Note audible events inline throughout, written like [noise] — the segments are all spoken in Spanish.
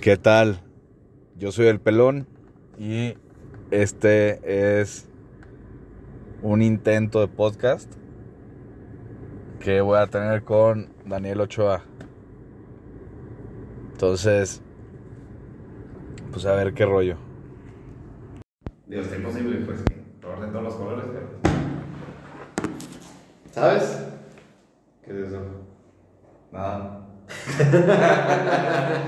¿Qué tal? Yo soy el pelón y este es un intento de podcast que voy a tener con Daniel Ochoa. Entonces, pues a ver qué rollo. Dios, está imposible, pues, probar de todos los colores, pero... ¿Sabes? ¿Qué es eso? Nada.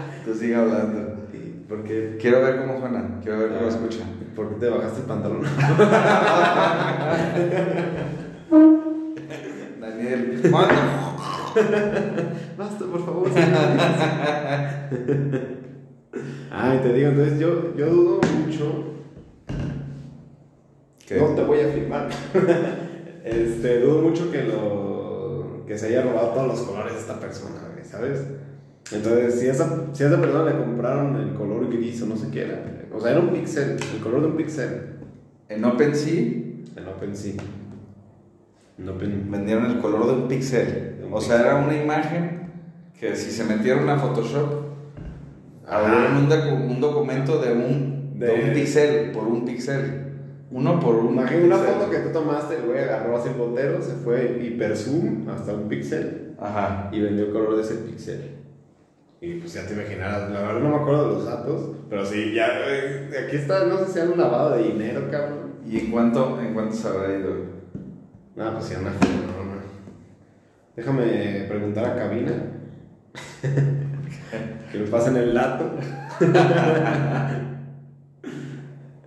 [laughs] Tú sigue hablando. ¿Y ¿Por qué, Quiero ver cómo suena, quiero ver cómo Ah. escucha. ¿Por qué te bajaste el pantalón? [laughs] Daniel, [laughs] Basta, por favor. Ay, te digo, entonces yo, yo dudo mucho. ¿Qué? No te voy a filmar. este, dudo mucho que lo que se haya robado todos los colores de esta persona, ¿sabes? Entonces, si a esa, si a esa persona le compraron el color gris o no sé qué era, o sea, era un pixel, el color de un pixel, en OpenSea en OpenSea. En Open... vendieron el color de un pixel. De un O sea, era una imagen que si se metieron a Photoshop, abrieron un, docu- un documento de un, de... De- un pixel por un pixel. Uno por un Imagina una pixel. foto que tú tomaste, el güey agarró así el botero, se fue hiper zoom hasta un pixel Ajá. y vendió el color de ese pixel. Y pues ya te imaginarás, la verdad no me acuerdo de los datos, pero sí, ya, eh, aquí está, no sé si han un lavado de dinero, cabrón. ¿Y en cuánto, en cuánto se habrá ido? No, pues sí, una no, no. Déjame preguntar a cabina. [laughs] que me pasen el dato. [laughs]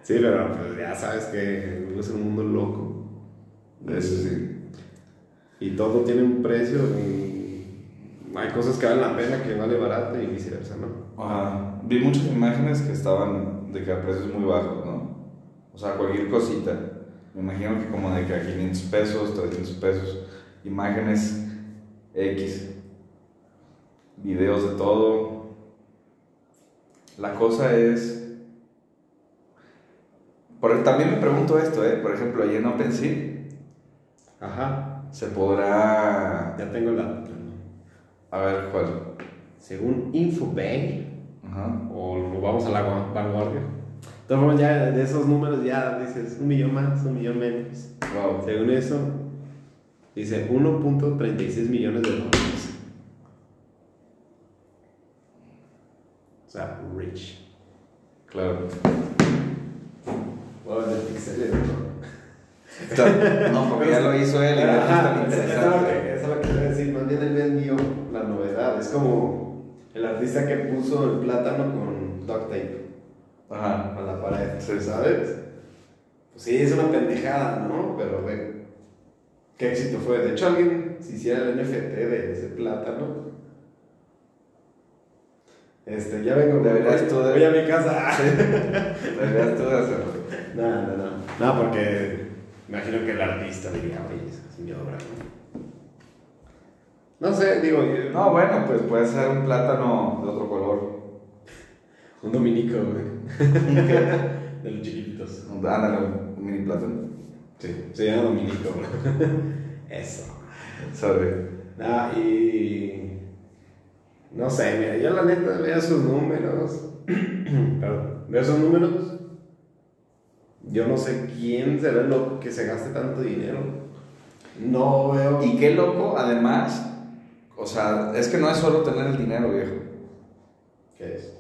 sí, pero pues ya sabes que en un mundo loco. Eso sí. Y todo tiene un precio y hay cosas que valen la pena, que vale barato y viceversa, ¿no? Ajá. Vi muchas imágenes que estaban de que a precios muy bajos, ¿no? O sea, cualquier cosita. Me imagino que como de que a 500 pesos, 300 pesos. Imágenes X. Videos de todo. La cosa es... Por, también me pregunto esto, ¿eh? Por ejemplo, ahí en OpenSea Ajá, se podrá... ya tengo dato. A ver, ¿cuál? Según Infobank, Ajá. o vamos a la gua- vanguardia. De todas formas, ya de esos números ya dices un millón más, un millón menos. Wow. Según eso, dice 1.36 millones de dólares. O sea, rich. Claro. Wow, de pixeles, ¿no? No, porque ya lo hizo él Ajá, tan eso es lo interesante. que- eso es lo que quiero decir. Más bien él vendió la novedad. Es como el artista que puso el plátano con duct tape Ajá. a la pared. Sí. ¿Sabes? Pues sí, es una pendejada, ¿no? Pero ve, qué éxito fue. De hecho, alguien, si hiciera el NFT de ese plátano, este, ya vengo, Deberías tú de- voy a mi casa. Deberías tú de hacerlo. No, no, no. No, porque imagino que el artista diría, oye, es mi obra, ¿no? No sé, digo, No, bueno, pues puede ser un plátano de otro color. un dominico, güey. [laughs] de los chiquititos. Un- Ándale, un mini plátano. Sí, se llama dominico, güey. [laughs] Eso. Sorry. Ah, y. No sé, mira, yo la neta veo sus números. [clears throat] Perdón, veo esos números. Yo no sé quién será el loco que se gaste tanto dinero. No veo. Y qué loco, además, o sea, es que no es solo tener el dinero, viejo. ¿Qué es?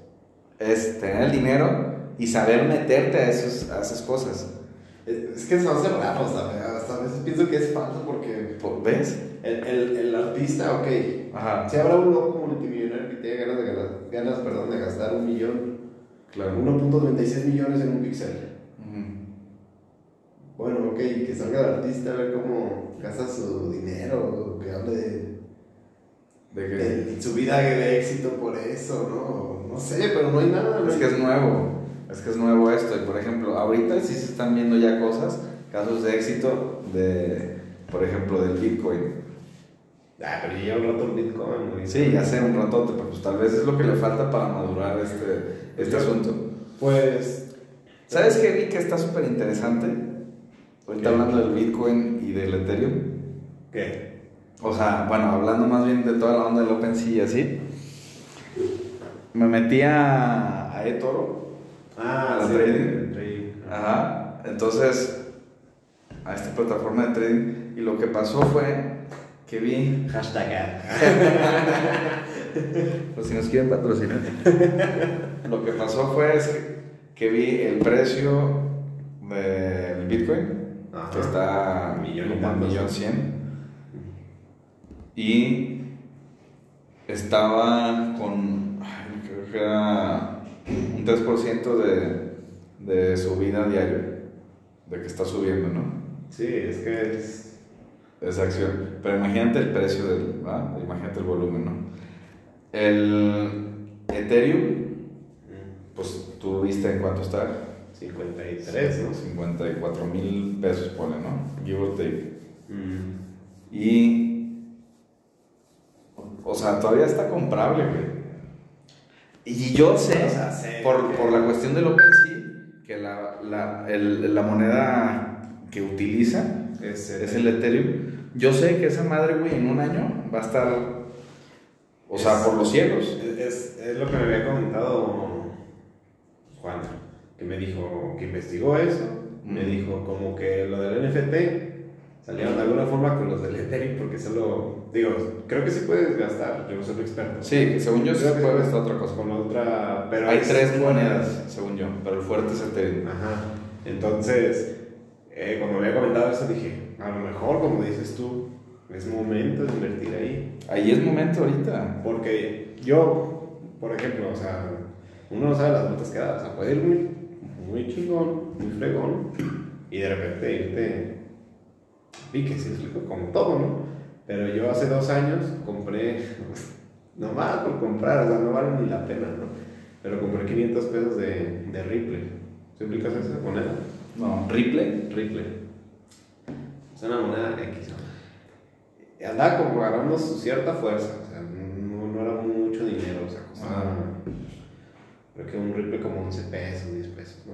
Es tener el dinero y saber meterte a, esos, a esas cosas. Es que se hace raro, ¿sabes? Hasta a veces pienso que es falso porque Por- ¿Ves? el, el, el artista, ok. Ajá. Si habrá un loco multimillonario que tenga ganas de, ganar, ganas, perdón, de gastar un millón, Claro. 1.36 millones en un pixel. Bueno, ok, que salga el artista a ver cómo gasta su dinero, que hable de, ¿De qué? de su vida de éxito por eso, ¿no? No sé, pero no hay nada. no Es que es nuevo, es que es nuevo esto. Y por ejemplo, ahorita sí se están viendo ya cosas, casos de éxito de, por ejemplo, del Bitcoin. Ah, pero ya un rato el Bitcoin, güey. Sí, ya sé, un ratote, pero pues tal vez es lo que le falta para madurar este, este asunto. Pues. ¿Sabes qué vi que está súper interesante? Ahorita ¿Qué? hablando del Bitcoin y del Ethereum. ¿Qué? O sea, bueno, hablando más bien de toda la onda del OpenSea y así. me metí a, a eToro. Ah, ¿A sí, trading? trading. Ajá. Entonces, a esta plataforma de trading. Y lo que pasó fue que vi. Hashtag. Pues [laughs] si nos quieren patrocinar. lo que pasó fue es que, que vi el precio del Bitcoin, Ajá. que está Millón millón cien. Y estaba con, creo que era un 3% de, de subida diario, de que está subiendo, ¿no? Sí, es que es. Esa acción. Pero imagínate el precio del, ¿verdad? imagínate el volumen, ¿no? El Ethereum, pues tú viste en cuánto está. 53, ¿no? 54 mil pesos, pone, ¿no? Give or take. Mm. Y. O sea, todavía está comprable, güey. Y yo sé, O sea, sé por, que- por la cuestión del OpenSea, que la, la, el- la moneda que utiliza Es, es el Ethereum. Yo sé que esa madre, güey, en un año va a estar. O sea, por los cielos. Es, es- lo que me había comentado Juan, que me dijo que investigó eso, me dijo como que lo del NFT salieron de alguna forma con los del Ethereum porque solo, digo, creo que sí puedes gastar, yo no soy experto. Sí, según yo, sí se puede gastar otra cosa. Con otra, pero Hay es- tres monedas, según yo, pero el fuerte es Ethereum. Ajá. Entonces, eh, cuando me había comentado eso dije, a lo mejor, como dices tú, es momento de invertir ahí. Ahí es momento ahorita. Porque yo, por ejemplo, o sea, uno no sabe las vueltas que da. O sea, puede ir muy, muy chingón, muy fregón, y de repente irte pique, sí, explico, como todo, ¿no? Pero yo hace dos años compré, [laughs] nomás por comprar, o sea, no vale ni la pena, ¿no? Pero compré 500 pesos de, de Ripple. ¿Se explicas esa moneda? No, Ripley. Ripple. Es una moneda X. ¿no? Andaba como agarrando su cierta fuerza. O sea, no, no era mucho dinero. O sea, costaba. Creo que un Ripple como 11 pesos, 10 pesos, ¿no?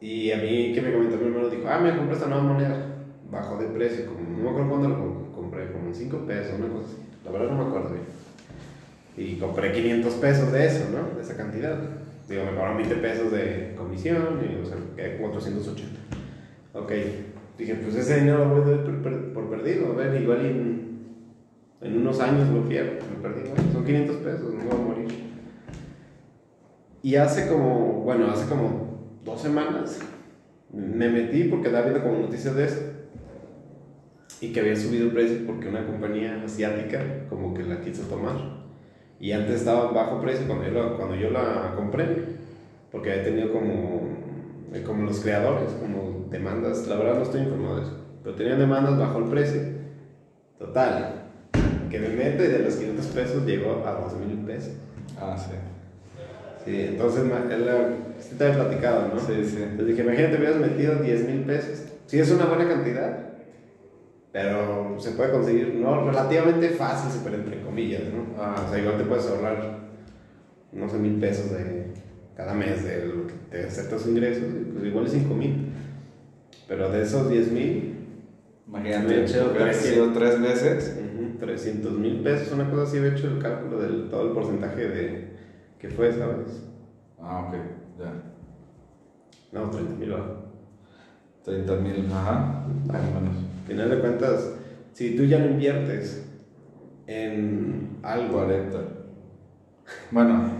Y a mí, que me comentó mi hermano, dijo: Ah, me compré esta nueva moneda. Bajó de precio. Como, no me acuerdo cuándo lo com- compré, como en 5 pesos, una cosa así. La verdad no me acuerdo bien. Y compré 500 pesos de eso, ¿no? De esa cantidad. Digo, me cobraron 20 pesos de comisión y, o sea, quedé con 480. Ok. Dije, pues ese dinero lo voy a dar por, por perdido. A ver, igual en, en unos años lo pierdo. Lo perdí, son 500 pesos, no voy a morir. Y hace como, bueno, hace como dos semanas me metí porque estaba viendo como noticias de eso. Y que había subido el precio porque una compañía asiática como que la quiso tomar. Y antes estaba bajo precio cuando yo la, cuando yo la compré, porque había tenido como, eh, como los creadores, como demandas, la verdad no estoy informado de eso, pero tenían demandas bajo el precio. Total, que me meto y de los 500 pesos llegó a 2 mil pesos. Ah, sí. Sí, entonces la, sí te había platicado, ¿no? Sí, sí. Entonces dije, imagínate, hubieras metido 10 mil pesos. Sí, es una buena cantidad, pero se puede conseguir, no relativamente fácil, pero entre comillas, ¿no? Ah. o sea, igual te puedes ahorrar, no sé, mil pesos de cada mes de lo que te acepta tus ingresos, pues igual es 5 mil. Pero de esos 10 mil, Imagínate, hecho tres- tres veces. 300 mil pesos, una cosa así, he hecho el cálculo del todo el porcentaje de que fue, ¿sabes? Ah, ok, ya. No, 30 mil bajo. 30 mil, ajá, más o menos. Al final de cuentas, si tú ya no inviertes en algo, 40. Bueno,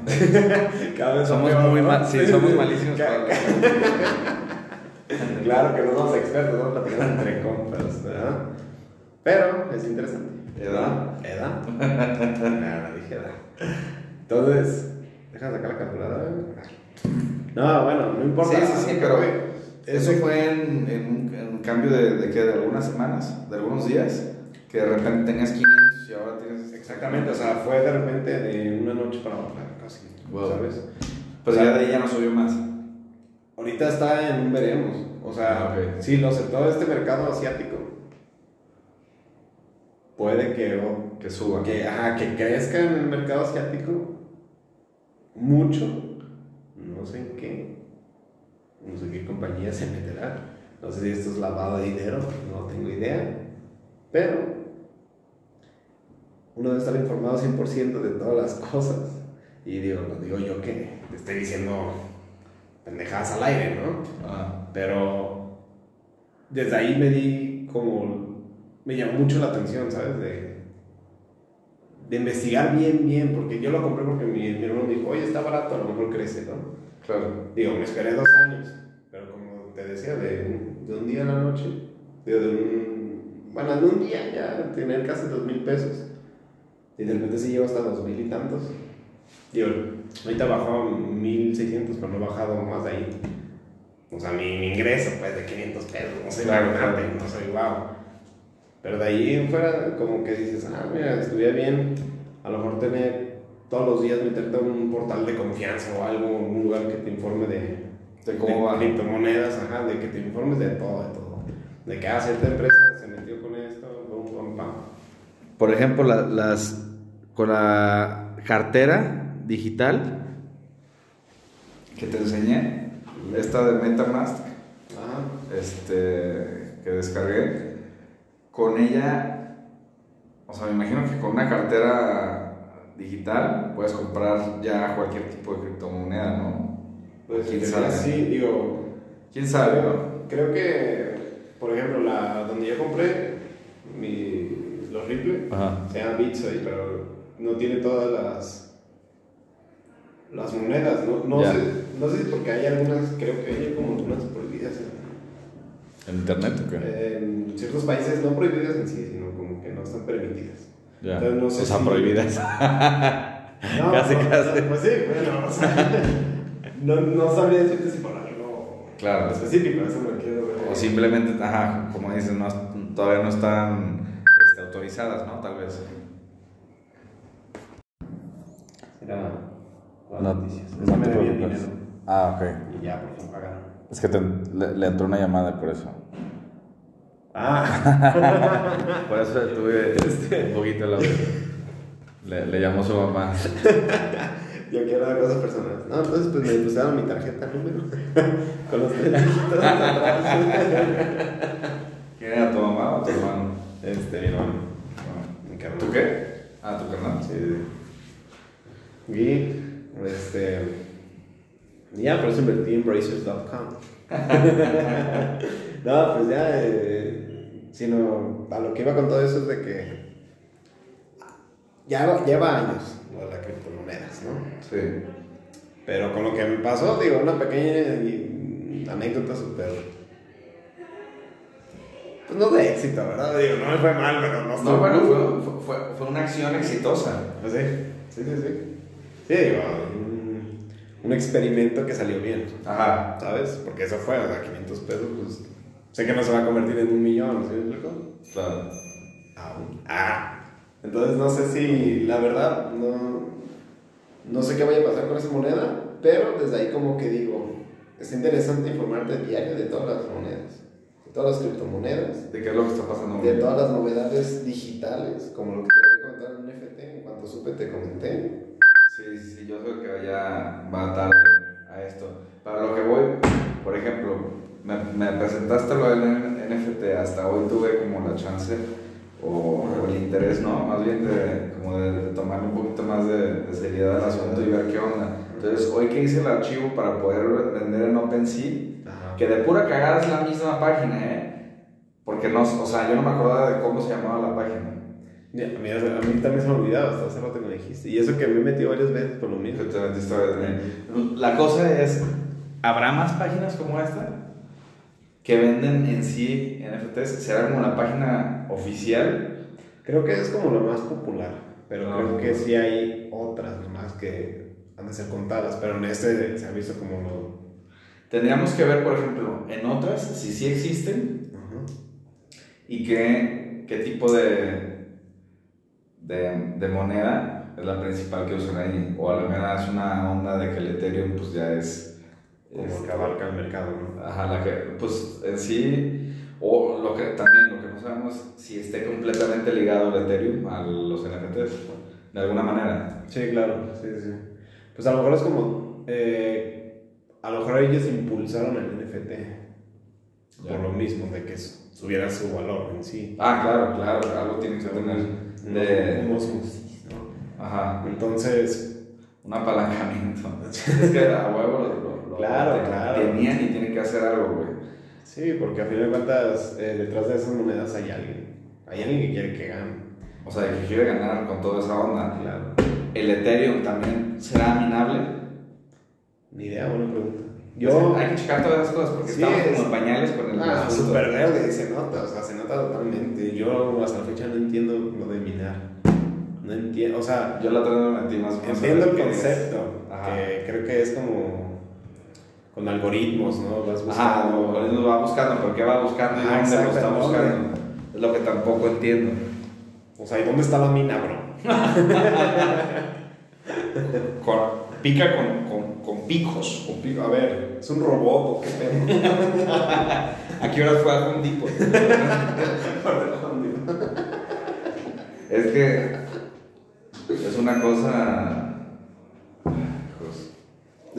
[laughs] cada vez somos peor, muy ¿no? mal, sí, somos malísimos Ca- para [laughs] Claro que no somos expertos, vamos platicando entre compas, ¿verdad? Pero es interesante. ¿Edad? ¿Edad? no, no dije edad. Entonces, deja sacar la calculadora. No, bueno, no importa. Sí, sí, sí, pero eso fue en, en un, en un cambio de, de, ¿qué? de algunas semanas, de algunos días, que de repente tenías 500 y ahora tienes... Exactamente, o sea, fue de repente de una noche para otra, casi. Wow. ¿Sabes? Pues O sea, ya de ahí ya no subió más. Ahorita está en un veremos. O sea, Ah, ok. si lo todo este mercado asiático puede que, o- Que suba. que, ajá, que crezca en el mercado asiático mucho. No sé en qué. No sé qué compañía se meterá. No sé si esto es lavado de dinero. No tengo idea. Pero uno debe estar informado 100% de todas las cosas. Y digo, lo digo yo que te estoy diciendo pendejadas al aire, ¿no? Ah, Pero desde ahí me di como. Me llamó mucho la atención, ¿sabes? De, de investigar bien, bien, porque yo lo compré porque mi, mi hermano me dijo, oye, está barato, a lo mejor crece, ¿no? Claro. Digo, me esperé dos años, pero como te decía, de un, de un día a la noche, digo, de un. Bueno, de un día ya tener casi dos mil pesos. Y de repente sí llevo hasta dos mil y tantos. Digo, ahorita bajó a 1600, pero no he bajado más de ahí. O sea, mi, mi ingreso, pues, de 500 pesos, no sé, Claro, claro. no soy wow. Pero de ahí en fuera, como que dices, ah, mira, estuviera bien, a lo mejor tener todos los días meterte a un portal de confianza o algo, un lugar que te informe de, De cómo va. criptomonedas, ajá, de que te informes de todo, de todo. De que, ah, cierta empresa se metió con esto, pum, pum, pam. Por ejemplo, la- las con la cartera digital que te enseñé, esta de MetaMask, este, que descargué, con ella, o sea, me imagino que con una cartera digital puedes comprar ya cualquier tipo de criptomoneda, ¿no? Pues ¿Quién sabe? sí, digo, ¿Quién sabe, no? creo que, por ejemplo, la donde yo compré mi, los Ripple, Ajá. se llama Bitsoy, pero no tiene todas las las monedas, no, no Ya. sé, no sé si porque hay algunas, creo que hay como algunas prohibidas en, ¿En internet o qué? en ciertos países, no prohibidas en sí, sino como que no están permitidas. Ya. Entonces, no sé o sea, si- prohibidas. [laughs] [laughs] No, Casi, no, casi. Pues sí, bueno, o sea, [laughs] no, no sabría decirte si por algo Claro. específico, eso me quiero ver. O simplemente, ajá, como dices, no, todavía no están este, autorizadas, ¿no? Tal vez. Era las No, noticias. no Eso me te. Ah, ok. Y ya, por fin pagaron. Es que te- le, le entró una llamada por eso. Ah, [laughs] Por eso tuve un poquito la le, le llamó su mamá. [laughs] yo quiero dar cosas personales. No, entonces pues me pusieron mi tarjeta número [laughs] con los tres dígitos atrás. ¿Quién era tu mamá o tu hermano? Este, mi hermano. Mi carnal. ¿Tú qué? Ah, tu canal. Sí, sí. Y, este. Ya, por eso invertí en Bracers.com. no, pues ya. eh, sino, a lo que iba con todo eso es de que. Ya lleva años lo de las criptomonedas, ¿no? Sí. Pero con lo que me pasó, digo, una pequeña anécdota súper. Pues no de éxito, ¿verdad? Digo, no me fue mal, pero no No, bueno, fue, fue, fue una acción exitosa. Pues sí, sí, sí, sí. Sí, digo, un, un experimento que salió bien, Ajá. ¿sabes? Porque eso fue, o sea, 500 pesos, pues sé que no se va a convertir en un millón, ¿sí me? Claro. Aún. Ah. Entonces no sé si, la verdad, no, no sé qué vaya a pasar con esa moneda, pero desde ahí como que digo, es interesante informarte diario de todas las monedas, de todas las criptomonedas, ¿De qué es lo que está pasando? de todas las novedades digitales, como lo que te había comentado en NFT, en cuanto supe te comenté. Sí, sí, yo creo que ya va tarde a esto. Para lo que voy, me, me presentaste lo del NFT, hasta hoy tuve como la chance o, el interés, ¿no? Más bien de, como de, de tomarle un poquito más de, de seriedad al asunto y ver qué onda. Entonces, hoy que hice el archivo para poder vender en OpenSea, que de pura cagada es la misma página, ¿eh? Porque no, o sea, yo no me acordaba de cómo se llamaba la página. Ya, a, mí, a mí también se me olvidaba hasta hace rato que me dijiste. Y eso que me metido varias veces por lo mismo. Te metiste a ver. La cosa es, ¿habrá más páginas como esta que venden en sí NFTs? ¿Será como la página oficial? Creo que es como lo más popular, pero Ah, creo que sí hay otras más que han de ser contadas, pero en este se ha visto como lo... Tendríamos que ver, por ejemplo, en otras, si sí existen y qué, qué tipo de, de, de moneda es la principal que usan ahí. O a lo mejor es una onda de que el Ethereum pues ya es... Como este, que abarca el mercado, ¿no? Ajá, la que, pues en sí, o lo que también, lo que no sabemos, si esté completamente ligado el Ethereum a los NFTs, de alguna manera. Sí, claro, sí, sí. Pues a lo mejor es como... eh, a lo mejor ellos impulsaron el NFT Ya. por lo mismo, de que subiera su valor en sí. Ah, claro, claro, algo tiene que tener. De, Un osmosis, ¿no? ajá, Entonces, un apalancamiento. [laughs] es que a huevo Claro, claro. tenían y tienen que hacer algo, güey. Sí, porque a fin de cuentas, eh, detrás de esas monedas hay alguien. Hay alguien que quiere que gane. O sea, que quiere ganar con toda esa onda. Claro. ¿El Ethereum también será minable? Ni idea, buena pregunta. Yo, hay que checar todas esas cosas porque Sí, estamos es- como en pañales con el Ah, súper verde, se nota, o sea, se nota totalmente. Yo hasta la fecha no entiendo lo de minar. No entiendo, o sea, Yo la otra metí más entiendo el concepto, que creo que es como con algoritmos, ¿no? Vas buscando. por eso lo va buscando, pero ¿qué va buscando y Ajá, dónde lo está buscando? Es lo que tampoco entiendo. O sea, ¿y dónde está la mina, bro? [laughs] Con- pica con, con, con picos. Un pico, a ver, ¿es un robot o qué pedo? [laughs] ¿A qué hora fue a Home Depot? [laughs] Es que es una cosa.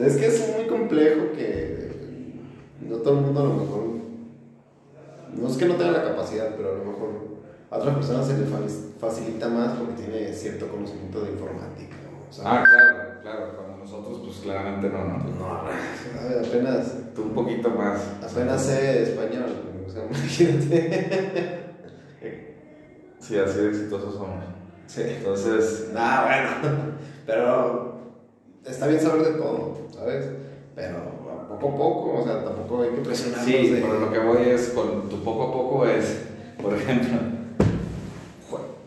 Es que es muy complejo que no todo el mundo a lo mejor. No es que no tenga la capacidad, pero a lo mejor a otras personas se les fa- facilita más porque tiene cierto conocimiento de informática. ¿no? O sea, Ah, claro, claro. Cuando nosotros, pues claramente no, no. no, ay, apenas, Tú un poquito más. apenas sé español. O sea, [laughs] imagínate. Sí, así de exitosos somos. Sí. Entonces, Ah, bueno. [laughs] Pero está bien saber de todo, ¿sabes? Pero poco a poco, o sea, tampoco hay que presionarnos sí, de- pero lo que voy es con tu poco a poco es, por ejemplo,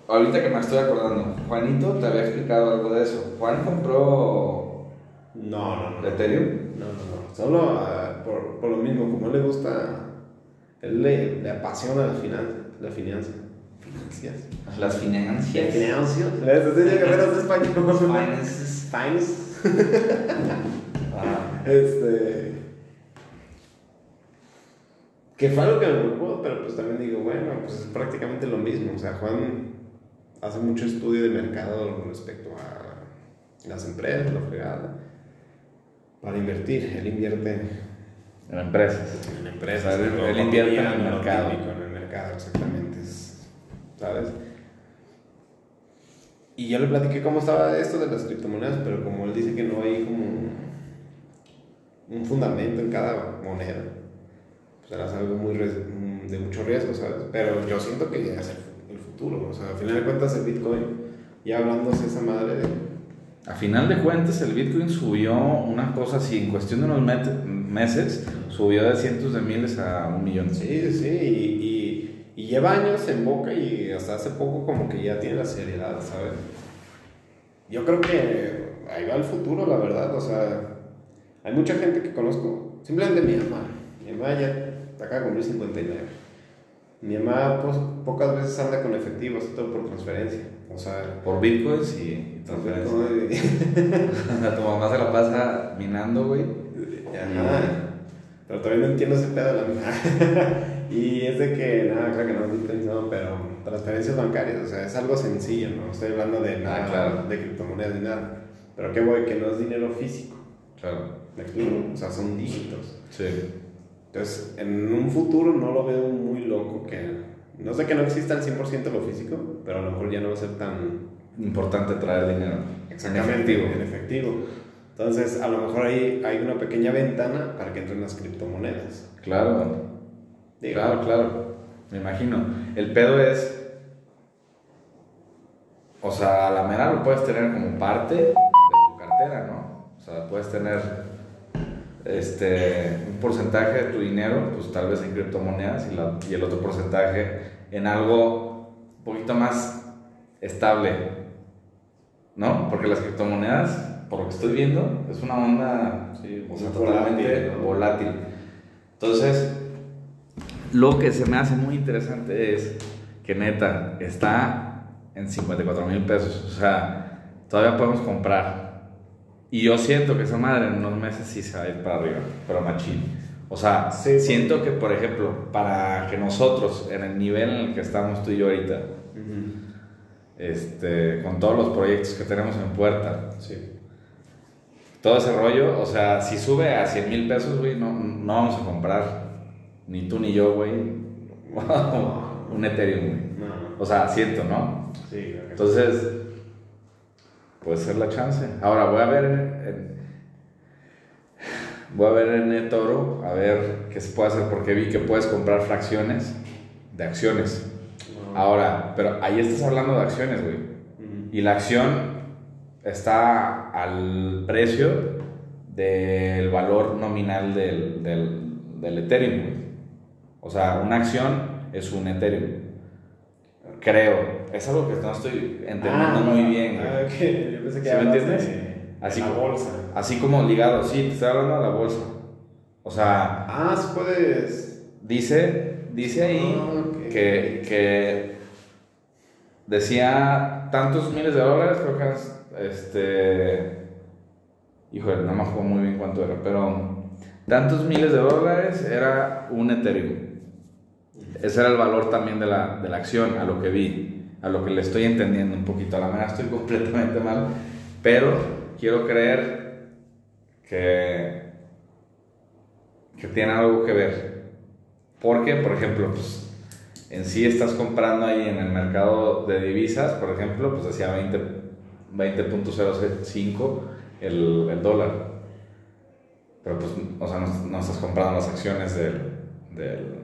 ahorita que me estoy acordando, Juanito te había explicado algo de eso. Juan compró No, no, no. Ethereum. No, no, no. Solo ah, por, por lo mismo, como él le gusta, él le, le apasiona la finanza. La finanza. Financias. Las La finanzas. ¿Ves? Te tenía que ver hasta español. Finances. Finance. Ah, [laughs] Este. Que fue algo que me preocupó, pero pues también digo, bueno, pues es prácticamente lo mismo. O sea, Juan hace mucho estudio de mercado con respecto a las empresas, la fregada, para invertir. Él invierte en empresas. en empresas. O sea, él- invierte en el mercado. típico, En el mercado, exactamente. es- ¿Sabes? Y yo le platiqué cómo estaba esto de las criptomonedas, pero como él dice que no hay como un fundamento en cada moneda, pues era algo muy mm, de mucho riesgo, ¿sabes? Pero yo siento que ya es el, futuro, o sea, al final de cuentas el Bitcoin, ya hablándose esa madre de... A final de cuentas, el Bitcoin subió una cosa así, en cuestión de unos meses, subió de cientos de miles a un millón. Sí, sí, y, y, y lleva años en boca y hasta hace poco como que ya tiene la seriedad, ¿sabes? Yo creo que ahí va el futuro, la verdad, o sea, hay mucha gente que conozco, simplemente mi mamá, mi mamá ya acaba de cumplir 59. Mi mamá pues, pocas veces anda con efectivo, hace todo por transferencia, o sea... Por Bitcoins y. Ajá. [laughs] tu mamá se la pasa minando, güey. Pero todavía no entiendo ese pedo de la mina. [laughs] y es de que, nada, creo que no Bitcoin, no, pero transferencias bancarias, o sea, es algo sencillo, ¿no? Estoy hablando de nada, Ah, claro. de criptomonedas ni nada. Pero qué voy, que no es dinero físico, Claro. ¿me explico? O sea, son dígitos. Sí. Entonces, en un futuro no lo veo muy loco que... No sé que no exista el 100% lo físico, pero a lo mejor ya no va a ser tan Importante traer dinero. En Exactamente, efectivo. En efectivo. Entonces, a lo mejor ahí hay una pequeña ventana para que entren las criptomonedas. Claro. Digo, Claro, claro. Me imagino. El pedo es. O sea, a la mera lo puedes tener como parte de tu cartera, ¿no? O sea, puedes tener este, un porcentaje de tu dinero, pues tal vez en criptomonedas y, la- y el otro porcentaje en algo un poquito más estable, ¿no? Porque las criptomonedas, por lo que estoy viendo, es una onda Sí, o sea, muy totalmente volátil. Entonces, lo que se me hace muy interesante es que neta está en 54 mil pesos. O sea, todavía podemos comprar. Y yo siento que esa madre en unos meses sí se va a ir para arriba, pero machín. O sea, Sí. siento que, por ejemplo, para que nosotros, en el nivel en el que estamos tú y yo ahorita, este, con todos los proyectos que tenemos en puerta, Sí. todo ese rollo, o sea, si sube a 100 mil pesos, güey, no, no vamos a comprar, ni tú ni yo, güey, [laughs] un Ethereum, güey. No, O sea, siento, ¿no? sí. que- Entonces, puede ser la chance. Ahora voy a ver en, voy a ver en eToro a ver qué se puede hacer porque vi que puedes comprar fracciones de acciones. Ahora, pero ahí estás hablando de acciones, güey. Y la acción está al precio del valor nominal del, del, del Ethereum. güey. O sea, una acción es un Ethereum. Creo. Es algo que no estoy entendiendo Ah, muy bien. ah, ok. Yo pensé que ¿Sí me hablabas entiendes? de- Así de la como- bolsa. Así como ligado, sí, te estoy hablando de la bolsa. O sea, Ah, sí puedes. dice, dice ahí Ah, que, que decía tantos miles de dólares, creo que es, este, híjole, no me acuerdo muy bien cuánto era, pero tantos miles de dólares era un Ethereum. Ese era el valor también de la, de la acción, a lo que vi, a lo que le estoy entendiendo un poquito. A la mera estoy [laughs] completamente mal, pero quiero creer que, que tiene algo que ver. Porque, por ejemplo, pues, en sí estás comprando ahí en el mercado de divisas, por ejemplo, pues decía 20 20.05 el, el dólar. Pero pues, o sea, no, no estás comprando las acciones del... del...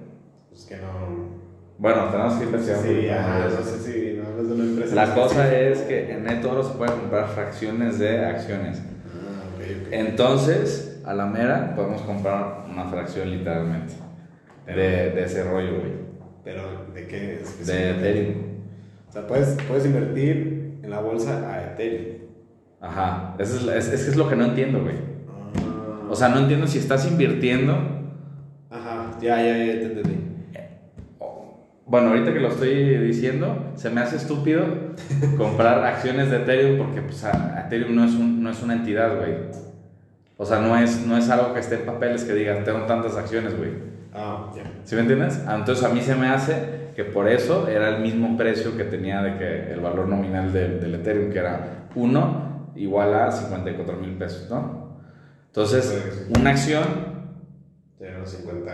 Pues que no. Bueno, tenemos que investigar Sí, ajá, no sé si no hablas de una empresa. La cosa es que en eToro se puede comprar fracciones de acciones. Ah, ok, ok. Entonces, a la mera podemos comprar una fracción literalmente de, de ese rollo, güey. Pero, ¿de qué? De? Ethereum. O sea, puedes, puedes invertir en la bolsa a Ethereum. Ajá. Eso es, es, es que es lo que no entiendo, güey. Ah. O sea, no entiendo si estás invirtiendo. Ajá, ya, ya, ya te entendí. Bueno, ahorita que lo estoy diciendo, se me hace estúpido comprar [laughs] acciones de Ethereum porque pues, Ethereum no es, un- no es una entidad, güey. O sea, no es, no es algo que esté en papeles que diga, tengo tantas acciones, güey. Ah, ya. ¿Sí me entiendes? Ah, Entonces a mí se me hace que por eso era el mismo precio que tenía de que el valor nominal del, del Ethereum, que era 1 igual a 54 mil pesos, ¿no? Entonces, una acción los 50.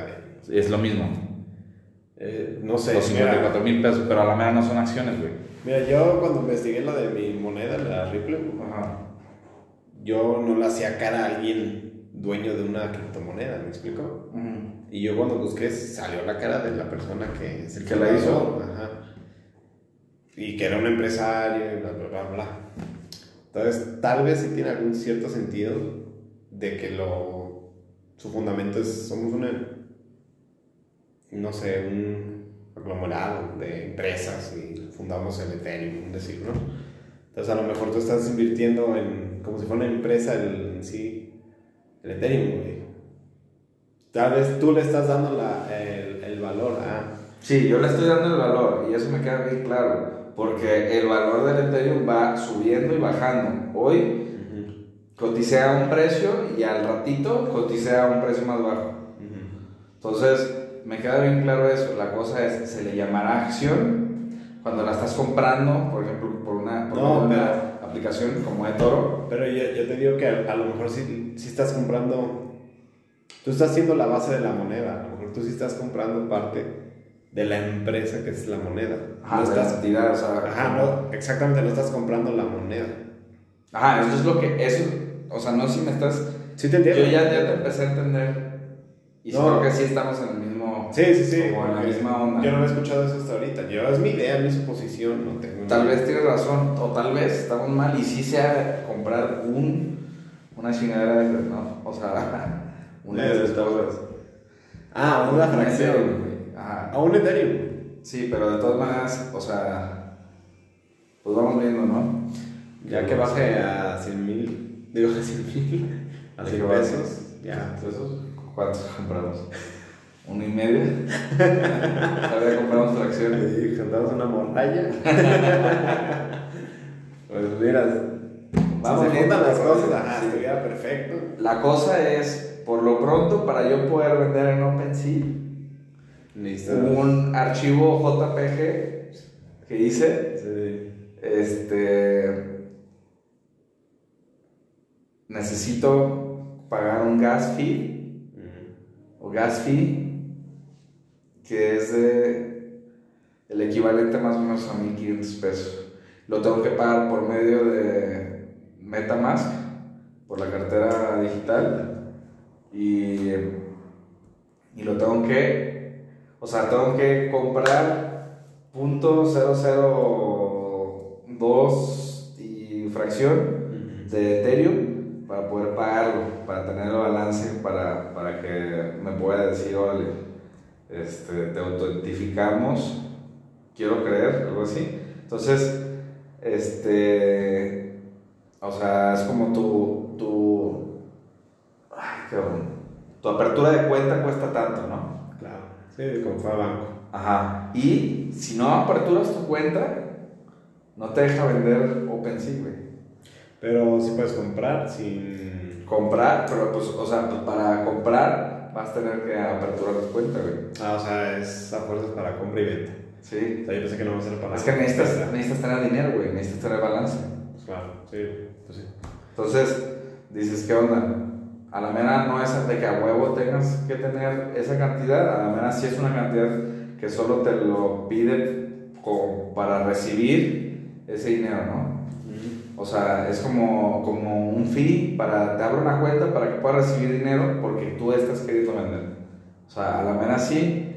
es lo mismo, Eh, no sé. los mira, 54 mil pesos, pero a la mera no son acciones, güey. Mira, yo cuando investigué lo de mi moneda, la Ripple, Ajá. yo no le hacía cara a alguien dueño de una criptomoneda, ¿me explico? Y yo cuando busqué salió la cara de la persona que es el Que la hizo. Ajá. Y que era un empresario y bla, bla, bla, bla. Entonces, tal vez sí tiene algún cierto sentido de que lo, su fundamento es, somos una, no sé, un aglomerado de empresas y fundamos el Ethereum, un decir, ¿no? Entonces, a lo mejor tú estás invirtiendo en, como si fuera una empresa el, en sí, el Ethereum, güey. Tal vez tú le estás dando la, el, el valor a... Sí, yo le estoy dando el valor y eso me queda bien claro, porque el valor del Ethereum va subiendo y bajando. Hoy coticea a un precio y al ratito coticea un precio más bajo. Entonces, me queda bien claro eso. La cosa es, se le llamará acción cuando la estás comprando, por ejemplo, por una, por No, una pero- aplicación como eToro. Pero yo, yo te digo que a, a lo mejor si, si estás comprando, tú estás siendo la base de la moneda, a lo mejor tú sí estás comprando parte de la empresa que es la moneda. Ajá, no la estás, entidad, o sea, ajá, no, exactamente, no estás comprando la moneda. Ajá, eso es lo que, eso, o sea, no si me estás, Sí te yo entiendo. ya, ya te empecé a entender y No. creo que sí estamos en el mismo, Sí, sí, sí. como en la porque misma onda. Yo no había escuchado eso hasta ahorita. Yo es mi idea, mi suposición, no tengo. Tal vez tienes razón, o tal vez estamos mal y sí sea comprar un, una chingadera de esas, ¿no? O sea, [laughs] una de esas cosas. Ah, una Un fracción. A un Ethereum. Sí, pero de todas maneras, o sea, pues vamos viendo, ¿no? Ya que baje a 100 mil, digo a 100 mil, a ¿De 100 qué baje? pesos, ya. ¿Esos cuántos compramos? ¿Uno y medio? Todavía [laughs] compramos fracciones. Y juntamos una morralla. [laughs] pues mira, Vamos se juntan las cosas, ajá, sí. perfecto. La cosa es, por lo pronto, para yo poder vender en OpenSea, Listo. un archivo JPG que hice, Sí. este, necesito pagar un gas fee o gas fee que es de el equivalente más o menos a 1500 pesos. Lo tengo que pagar por medio de, MetaMask por la cartera digital y, y lo tengo que, o sea, tengo que comprar punto 002 y fracción de Ethereum para poder pagarlo, para tener el balance, para, para que me pueda decir, órale, este, te autentificamos, quiero creer, algo así. Entonces, este, o sea, es como tu, tu, ay, qué tu apertura de cuenta cuesta tanto, ¿no? Claro, sí, como fue a banco. Ajá. Y si no aperturas tu cuenta, no te deja vender OpenSea, güey. Pero sí puedes comprar sin... Comprar, pero pues, o sea, pues para comprar vas a tener que aperturar tu cuenta, güey. Ah, o sea, es a fuerzas para compra y venta. Sí. O sea, yo pensé que no va a ser para... Es que necesitas, necesitas tener dinero, güey, necesitas tener balance. Claro, sí, pues sí. Entonces, dices, ¿qué onda? A la mera no es de que a huevo tengas que tener esa cantidad, a la mera sí es una cantidad que solo te lo pide como para recibir ese dinero, ¿no? O sea, es como, como un fee para, te abre una cuenta para que puedas recibir dinero porque tú estás queriendo vender. O sea, a la mera sí,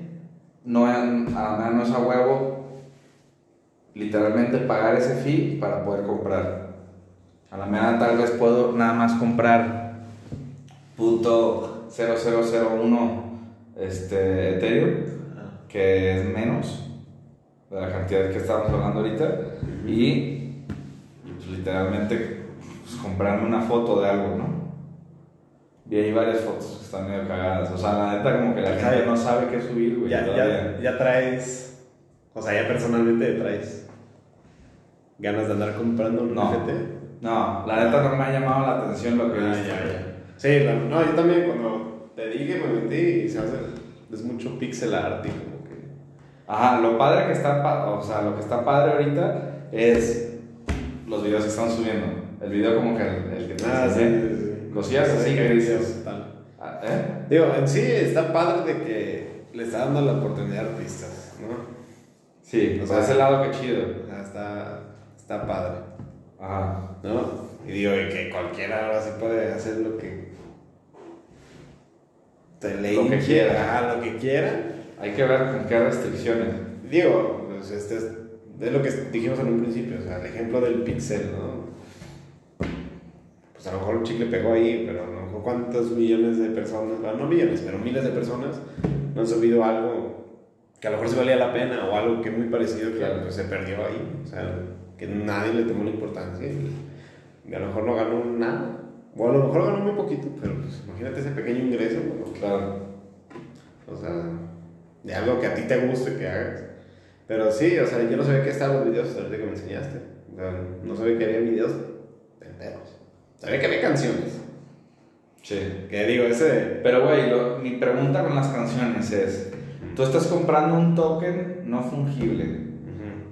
no, a la mera no es a huevo literalmente pagar ese fee para poder comprar. A la mera tal vez puedo nada más comprar punto 0001 este, Ethereum, que es menos de la cantidad que estamos hablando ahorita, y, literalmente pues, comprarme una foto de algo, ¿no? Vi ahí varias fotos que están medio cagadas. O sea, la neta, como que la gente no sabe qué subir, güey. Ya, ya, ya traes... O sea, ya personalmente traes ganas de andar comprando un No. NFT. No, la neta no me ha llamado la atención lo que Ah, ya, ya. Sí, la- no, yo también cuando te dije me metí y se hace... Es mucho pixel art y como que... Ajá, lo padre que está, o sea, lo que está padre ahorita es los videos que están subiendo. El video como que el, el que te Ah, sí, enseñé. sí, sí. Cosillas así que dices. Ah, ¿Eh? Digo, en sí está padre de que le está dando la oportunidad a artistas, ¿no? Sí, O o sea, ese lado que chido. Sea, está, está padre, Ajá. ¿no? Y digo, y que cualquiera ahora sí puede hacer lo que te le Lo que quiera. ajá, lo que quiera. Hay que ver con qué restricciones. Digo, pues este es, es lo que dijimos en un principio, o sea, el ejemplo del pixel, ¿no? Pues a lo mejor un chicle pegó ahí, pero a lo mejor cuántos millones de personas, bueno, no millones, pero miles de personas no han subido algo que a lo mejor sí valía la pena o algo que muy parecido que Claro. pues, se perdió ahí, o sea, que nadie le tomó la importancia y, a lo mejor no ganó nada, o a lo mejor ganó muy poquito, pero pues imagínate ese pequeño ingreso, ¿no? Claro. O sea, de algo que a ti te guste que hagas. Pero sí, o sea, yo no sabía que estaban los videos hasta ahorita que me enseñaste. O sea, no sabía que había videos enteros. Sabía que había canciones. Sí. Que digo, ese. Pero, güey, lo- mi pregunta con las canciones es: tú estás comprando un token no fungible.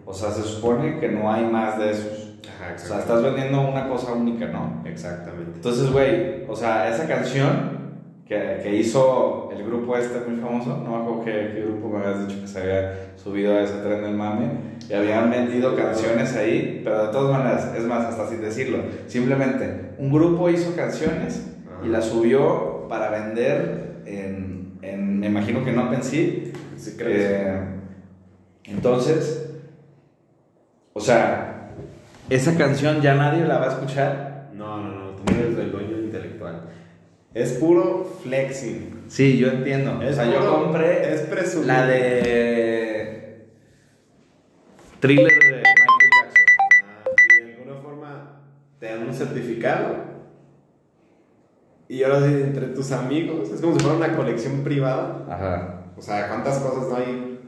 O sea, se supone que no hay más de esos. Ajá, O sea, estás vendiendo una cosa única, ¿no? Exactamente. Entonces, güey, o sea, esa canción que, que hizo el grupo este muy famoso, no me acuerdo qué, qué grupo me habías dicho que se había subido a ese tren del mame, y habían vendido canciones ahí, pero de todas maneras, es más, hasta sin decirlo, simplemente un grupo hizo canciones y las subió para vender en, en me imagino que en OpenSea. Sí, creo. Eh, entonces, o sea, esa canción ya nadie la va a escuchar. No, no, no, tú no eres el dueño intelectual. Es puro flexing. Sí, yo entiendo. Es o sea, yo compré es presumir. la de Thriller de Michael Jackson. Ah, y de alguna forma te dan un certificado. Y ahora sí, entre tus amigos, es como si fuera una colección privada. Ajá. O sea, ¿cuántas cosas no hay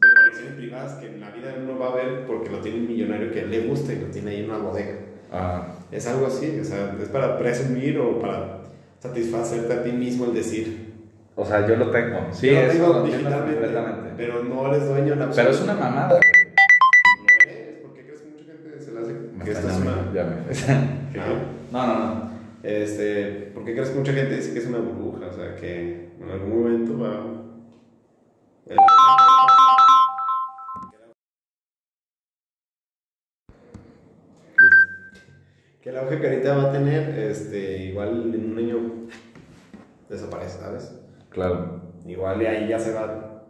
de colecciones privadas que en la vida uno va a ver porque lo tiene un millonario que le gusta y lo tiene ahí en una bodega? Ajá. Es algo así, o sea, es para presumir o para satisfacerte a ti mismo el decir. O sea, yo lo tengo. Sí, Yo lo eso tengo digitalmente, completamente. pero no eres dueño en Pero absoluto. es una mamada. güey. Lo es, ¿por qué crees que mucha gente se le hace que esto es una... ya me- [laughs] Ah. No, no, no. Este, ¿por qué crees que mucha gente dice que es una burbuja? O sea, que en algún momento va... que el auge que ahorita va a tener, este, igual en un año desaparece, ¿sabes? Claro. Igual y ahí ya se va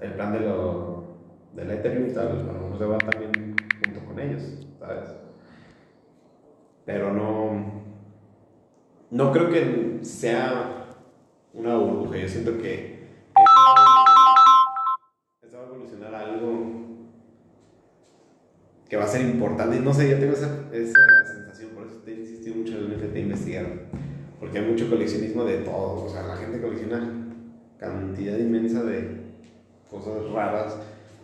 el plan de lo del Ethereum pues, lo mejor se va también junto con ellos, ¿sabes? Pero no, no creo que sea una burbuja, yo siento que esto va a evolucionar a algo que va a ser importante, y no sé, yo tengo esa, esa sensación, el NFT investigar, porque hay mucho coleccionismo de todo, o sea, la gente colecciona cantidad inmensa de cosas raras,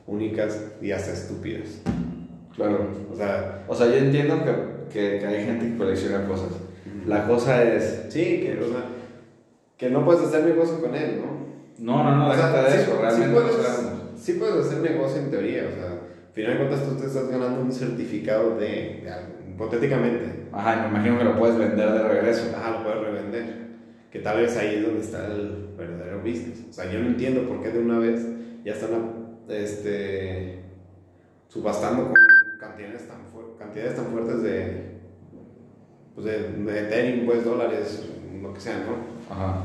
únicas y hasta estúpidas. Claro. O sea, O sea, yo entiendo que, que, que hay gente que colecciona cosas. La cosa es. sí, que, o sea, que no puedes hacer negocio con él, ¿no? No, no, no, O sea, sí- eso, sí realmente puedes, no sabemos. sí puedes hacer negocio en teoría, o sea, al final de cuentas tú te estás ganando un certificado de, de algo, hipotéticamente. Ajá, me imagino que lo puedes vender de regreso. Ajá, lo puedes revender. Que tal vez ahí es donde está el verdadero business. O sea, yo no entiendo por qué de una vez ya están este, subastando con cantidades tan, cantidades tan fuertes de, pues de, de Ethereum, pues dólares, lo que sea, ¿no? Ajá.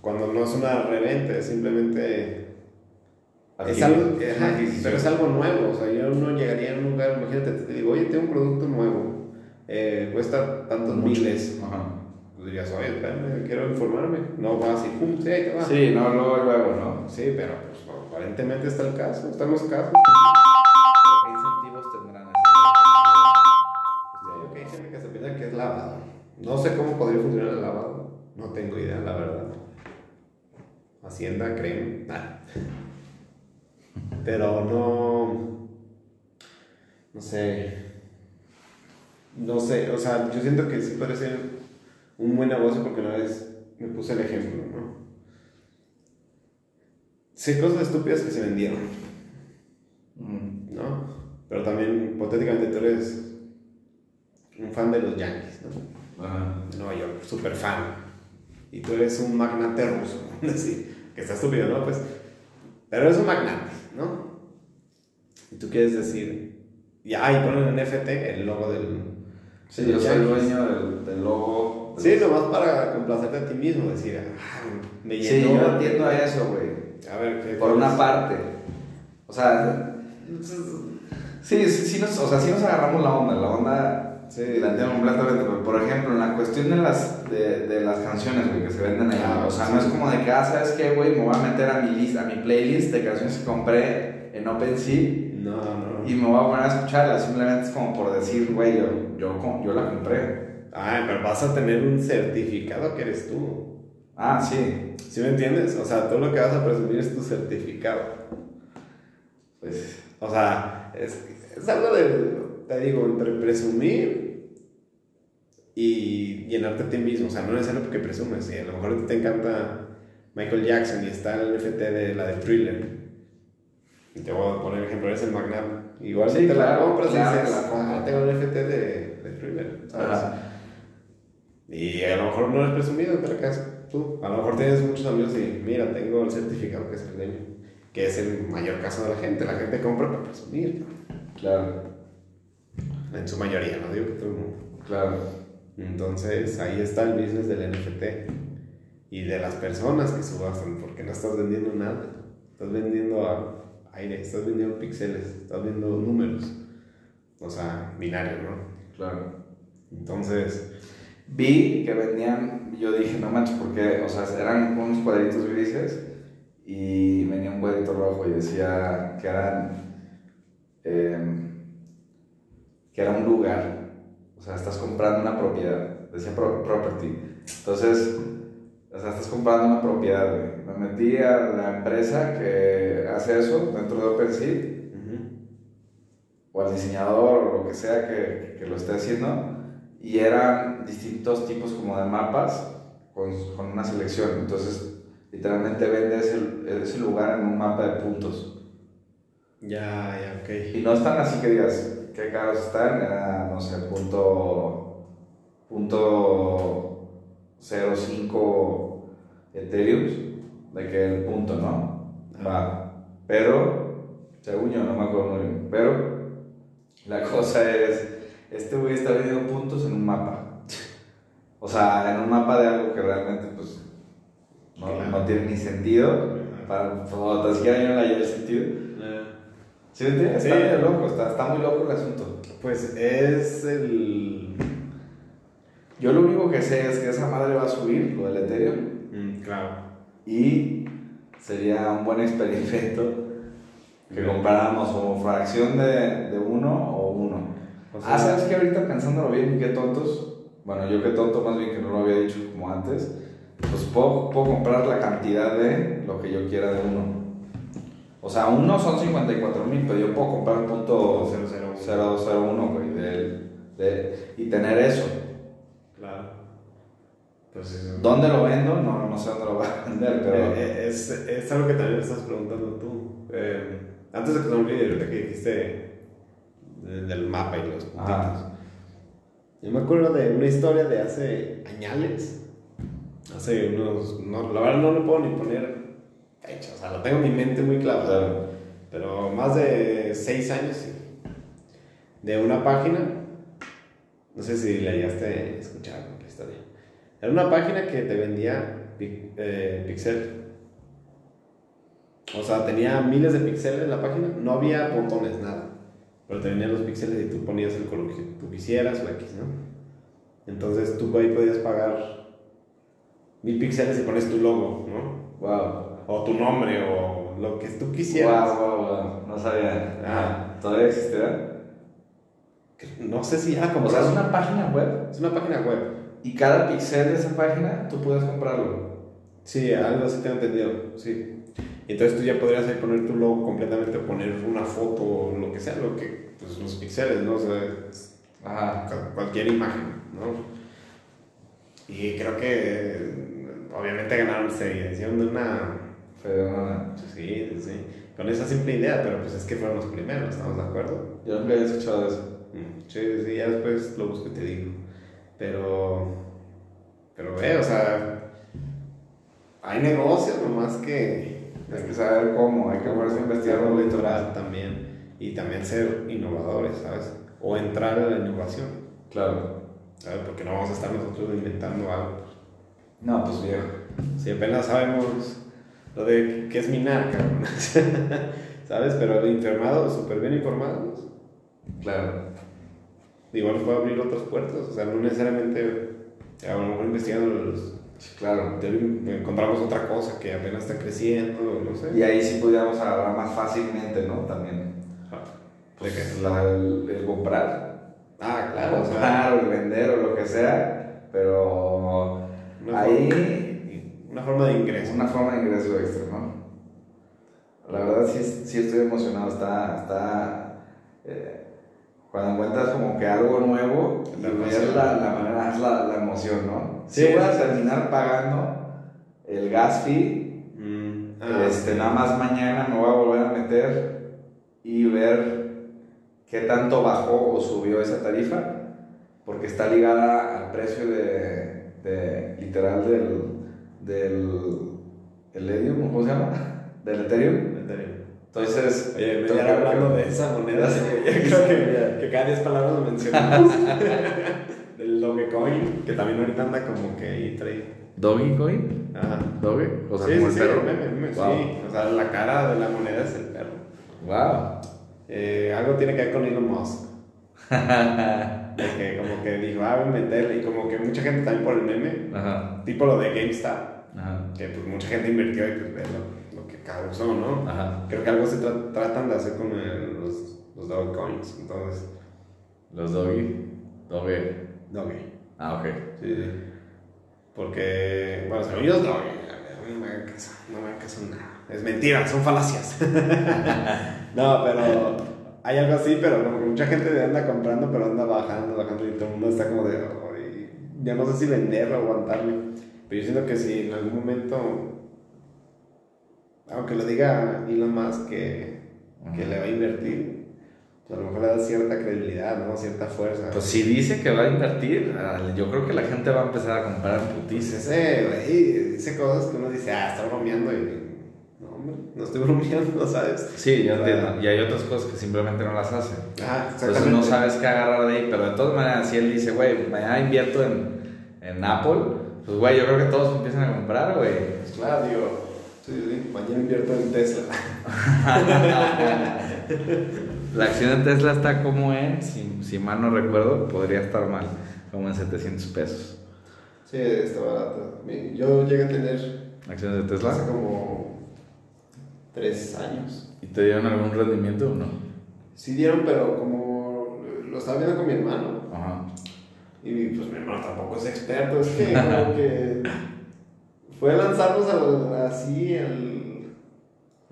Cuando no es una reventa, es simplemente es algo, ajá, pero es algo nuevo, o sea, yo no llegaría a un lugar, imagínate, te digo, oye, tengo un producto nuevo, eh, cuesta tantos miles, Ajá. pues dirías, oye, espérame, quiero informarme, no va así, pum, sí, ahí te va. Sí, no, luego, luego, ¿no? Sí, pero pues, aparentemente está el caso, están los casos. ¿Qué incentivos tendrán ok, hay gente que se piensa que es lavado. No sé cómo podría funcionar el lavado, no tengo idea, la verdad. Hacienda, creen, nada. Pero no. No sé. No sé, o sea, yo siento que sí puede ser un buen negocio porque una vez me puse el ejemplo, ¿no? Sé cosas estúpidas que se vendieron, Mm. ¿no? Pero también, hipotéticamente, tú eres un fan de los Yankees, ¿no? Ajá. De Nueva York, súper fan. Y tú eres un magnate ruso, [laughs] decir, que está estúpido, ¿no? Pues, pero eres un magnate, ¿no? Y tú quieres decir, ya, y ponen en NFT el logo del. Sí, yo los soy dueño del, del logo. Sí, nomás para complacerte a ti mismo, decir, ah, me Sí, llenó. yo entiendo eso, güey. A ver, ¿qué Por una parte. O sea, sí, sí, sí nos, o sea, sí nos agarramos la onda. La onda Sí. la entiendo completamente. pero, Por ejemplo, en la cuestión de las, de, de las canciones, güey, que se venden ahí. Ah, o sea, sí. no es como de que, ah, ¿sabes qué, güey? Me voy a meter a mi lista, a mi playlist de canciones que compré en OpenSea No, no. y me voy a poner a escucharlas. Simplemente es como por decir, güey, yo, yo, yo la compré. Ah, pero vas a tener un certificado que eres tú. Ah, sí. ¿Sí me entiendes? O sea, tú lo que vas a presumir es tu certificado. Pues, O sea, es, es algo de, te digo, entre presumir y llenarte a ti mismo. O sea, no necesariamente porque presumes. Sí, a lo mejor te encanta Michael Jackson y está el NFT de la de Thriller. Y te voy a poner ejemplo, eres el magnate. Igual Sí, si te claro, la compras claro y dices, compro. "Ah, tengo el NFT de, de Thriller. ¿sabes? Ajá. Y a lo mejor no eres presumido, te la quedas tú. A lo mejor tienes muchos amigos y mira, tengo el certificado que es. Que es el mayor caso de la gente. La gente compra para presumir. claro, En su mayoría, no digo que todo el mundo. claro. Entonces ahí está el business del NFT. Y de las personas que subastan, porque no estás vendiendo nada. Estás vendiendo a aire, estás vendiendo píxeles, estás vendiendo números. O sea, binario, ¿no? Claro. Entonces, Vi que vendían, yo dije, no manches, porque, o sea, eran unos cuadritos grises y venía un cuadrito rojo y decía que eran, em, que era un lugar, o sea, estás comprando una propiedad, decía pro- property. Entonces, o sea, estás comprando una propiedad, güey. Me metí a la empresa que hace eso dentro de OpenSea. O al diseñador o lo que sea que, que lo esté haciendo. Y eran distintos tipos como de mapas con, con una selección. Entonces literalmente vende ese, ese lugar en un mapa de puntos. Ya, ya, ok. y no están así que digas qué caros están era no sé punto punto 05 Ethereum de que el punto no va pero según yo no me acuerdo muy bien pero la [laughs] cosa es este güey está vendiendo puntos en un mapa. O sea, en un mapa de algo que realmente, pues, no, Claro. no tiene ni sentido. Para, o tan siquiera yo no le hallé sentido. ¿Sí me entiendes? Está Sí. loco, está, está muy loco el asunto. Pues es el. Yo lo único que sé es que esa madre va a subir, lo del Ethereum, Mm, claro. y sería un buen experimento que compráramos como fracción de, de uno o uno. O sea, ah, ¿sabes qué? Ahorita pensándolo bien, y qué tontos. Bueno, yo qué tonto, más bien que no lo había dicho como antes. Pues puedo, puedo comprar la cantidad de lo que yo quiera de uno. O sea, uno son 54 mil, pero yo puedo comprar un punto 001. 001, güey, de, de- y tener eso. Claro. Pues eso. ¿Dónde lo vendo? No, no sé dónde lo voy a [laughs] vender, pero... Eh, eh, es, es algo que también me estás preguntando tú. Eh, antes de que me olvide, ahorita que dijiste de- del mapa y los puntitos. Ajá. Yo me acuerdo de una historia de hace añales. Hace unos. No, la verdad no le puedo ni poner fecha, o sea, lo tengo en mi mente muy clavado. Claro. Pero más de seis años, sí. De una página. No sé si la llegaste a escuchar. Era una página que te vendía eh, pixel. O sea, tenía miles de píxeles en la página. No había botones, nada. Pero te venían los píxeles y tú ponías el color que tú quisieras o X, ¿no? Entonces tú ahí podías pagar mil píxeles y pones tu logo, ¿no? Wow. O tu nombre o lo que tú quisieras. Wow, wow, wow. No sabía. Ah. ¿Todavía existirá? No sé si ya como O sea, es una página web es una página web. Y cada pixel de esa página tú puedes comprarlo. Sí, algo así tengo entendido, sí. Entonces tú ya podrías ahí poner tu logo completamente, poner una foto o lo que sea, lo que, pues los píxeles, ¿no? O sea, Ajá. cu- cualquier imagen, ¿no? Y creo que obviamente ganaron, se hicieron de una, Fedora. sí, sí, con esa simple idea, pero pues es que fueron los primeros, ¿estamos de acuerdo? Yo nunca había escuchado eso. Mm, Sí, sí, ya después lo busco y te digo. Pero, pero ve, o sea, hay negocios nomás que Hay que saber cómo, hay que ponerse a investigar un litoral también y también ser innovadores, ¿sabes? O entrar a la innovación, Claro. ¿sabes? Porque no vamos a estar nosotros inventando algo. No, pues viejo. Si apenas sabemos lo de qué es minar, cabrón. [laughs] ¿Sabes? Pero informados, súper bien informados, Claro. Igual puede abrir otras puertas. O sea, no necesariamente, a lo mejor investigando los claro. encontramos otra cosa que apenas está creciendo, no sé. Y ahí sí pudiéramos agarrar más fácilmente, ¿no? También. ¿De qué? La- el, el comprar. Ah, claro, o sea, comprar o el vender o lo que sea. Pero una, ahí forma, una forma de ingreso. una forma de ingreso extra, ¿no? La verdad sí, sí estoy emocionado. Está. está eh, cuando encuentras como que algo nuevo y La ves emoción. la, la manera, es la, la emoción, ¿no? Sí, Sí, voy a terminar pagando el gas fee Mm, ah, este, sí. nada más mañana me voy a volver a meter y ver qué tanto bajó o subió esa tarifa, porque está ligada al precio de, de- literal del, del el ¿cómo se llama? [laughs] Del Ethereum. Entonces, Oye, [laughs] creo ya que- hablando de esa moneda, Sí. yo creo que, que cada 10 palabras lo mencionamos. [laughs] Del Dogecoin, que también ahorita anda como que ahí trae. Dogecoin, Ajá. Doge, o sea, sí, como sí, el sí, perro. meme, meme, Wow. sí. O sea, la cara de la moneda es el perro. Wow. Eh, algo tiene que ver con Elon Musk. [laughs] De que como que dijo, ah, voy a meterle. Y como que mucha gente también por el meme, Ajá, tipo lo de GameStop, ajá, que pues mucha gente invirtió y pues causó, ¿no? ajá. Creo que algo se tra- tratan de hacer con el- los, los Dogecoins. Entonces, Los Doge, Doge. Doge. Ah, ok. Sí, sí. Porque, bueno, según yo es mí No me hagan caso, no me hagan caso nada. Es mentira, son falacias. [laughs] no, pero hay algo así, pero como que mucha gente anda comprando, pero anda bajando, bajando y todo el mundo está como de, "Ay, ya no sé si venderlo o aguantarme. Pero yo siento que si en algún momento, aunque lo diga Elon Musk que, que le va a invertir, pues a lo mejor le da cierta credibilidad, ¿no? Cierta fuerza. Pues si dice que va a invertir, ah, yo creo que la gente va a empezar a comprar ese, güey, dice cosas que uno dice, ah, está bromeando y No, hombre, no estoy [laughs] bromeando, ¿sabes? Sí, yo entiendo. Y hay otras cosas que simplemente no las hace. Ah, Entonces no sabes qué agarrar de ahí, pero de todas maneras, si él dice, güey, mañana invierto en, en Apple, pues güey, yo creo que todos empiezan a comprar, güey. Pues claro, digo, sí, mañana invierto en Tesla. [laughs] La acción de Tesla está como en, si, si mal no recuerdo, podría estar mal, como en 700 pesos. Sí, está barato. Mi- Yo llegué a tener ¿Acciones de Tesla? hace como tres años. ¿Y te dieron algún rendimiento o no? Sí dieron, pero como lo estaba viendo con mi hermano. Ajá. Y pues mi hermano tampoco es experto, es que como [laughs] que fue a lanzarnos al, así al,